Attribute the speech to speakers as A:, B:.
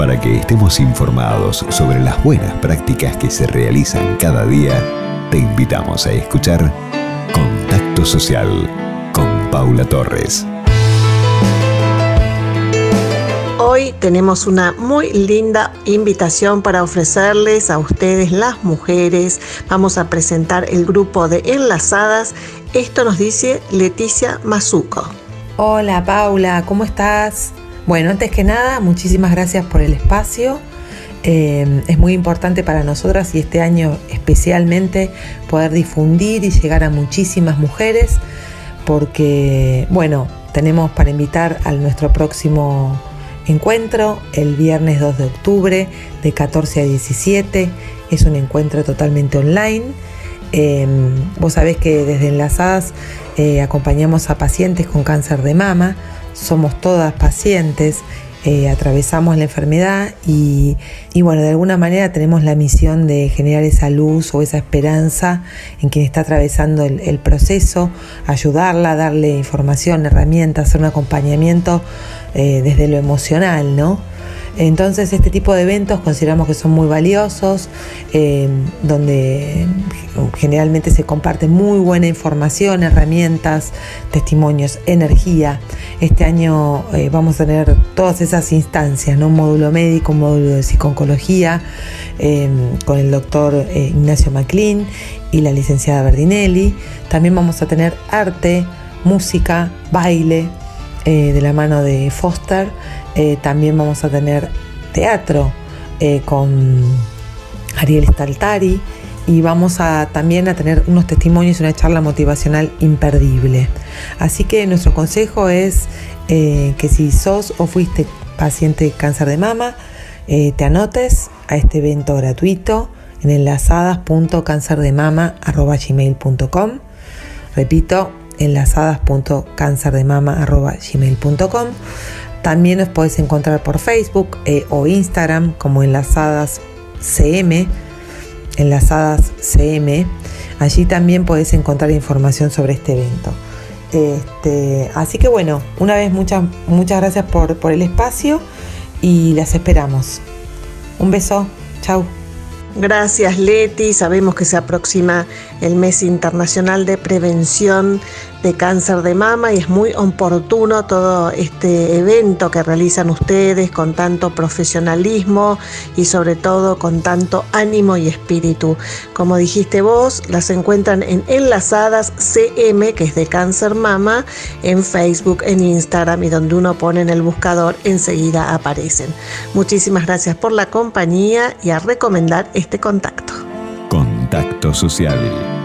A: Para que estemos informados sobre las buenas prácticas que se realizan cada día, te invitamos a escuchar Contacto Social con Paula Torres.
B: Hoy tenemos una muy linda invitación para ofrecerles a ustedes las mujeres. Vamos a presentar el grupo de enlazadas. Esto nos dice Leticia Mazuco.
C: Hola Paula, ¿cómo estás? Bueno, antes que nada, muchísimas gracias por el espacio. Eh, es muy importante para nosotras y este año especialmente poder difundir y llegar a muchísimas mujeres porque, bueno, tenemos para invitar a nuestro próximo encuentro el viernes 2 de octubre de 14 a 17. Es un encuentro totalmente online. Eh, vos sabés que desde Enlazadas eh, acompañamos a pacientes con cáncer de mama somos todas pacientes, eh, atravesamos la enfermedad y, bueno, de alguna manera tenemos la misión de generar esa luz o esa esperanza en quien está atravesando el, proceso, ayudarla, darle información, herramientas, hacer un acompañamiento eh, desde lo emocional, ¿no? Entonces este tipo de eventos consideramos que son muy valiosos, eh, donde generalmente se comparte muy buena información, herramientas, testimonios, energía. Este año eh, vamos a tener todas esas instancias, ¿no? un módulo médico, un módulo de psicología, em, con el doctor eh, Ignacio MacLean y la licenciada Berdinelli. También vamos a tener arte, música, baile, de la mano de Foster. También vamos a tener teatro con Ariel Staltari y vamos a también a tener unos testimonios y una charla motivacional imperdible. Así que nuestro consejo es eh, que si sos o fuiste paciente de cáncer de mama, eh, te anotes a este evento gratuito en enlazadas.cancerdemama.gmail.com Repito, enlazadas.cancerdemama.gmail.com También nos podés encontrar por Facebook eh, o Instagram como enlazadas.cm enlazadas CM. Allí también podés encontrar información sobre este evento. Este, así que bueno, una vez muchas, muchas gracias por, por el espacio y las esperamos. Un beso, chao.
B: Gracias Leti, sabemos que se aproxima el mes internacional de prevención de cáncer de mama y es muy oportuno todo este evento que realizan ustedes con tanto profesionalismo y sobre todo con tanto ánimo y espíritu. Como dijiste vos, las encuentran en Enlazadas CM, que es de cáncer mama, en Facebook, en Instagram y donde uno pone en el buscador enseguida aparecen. Muchísimas gracias por la compañía y a recomendar este contacto.
A: Contacto social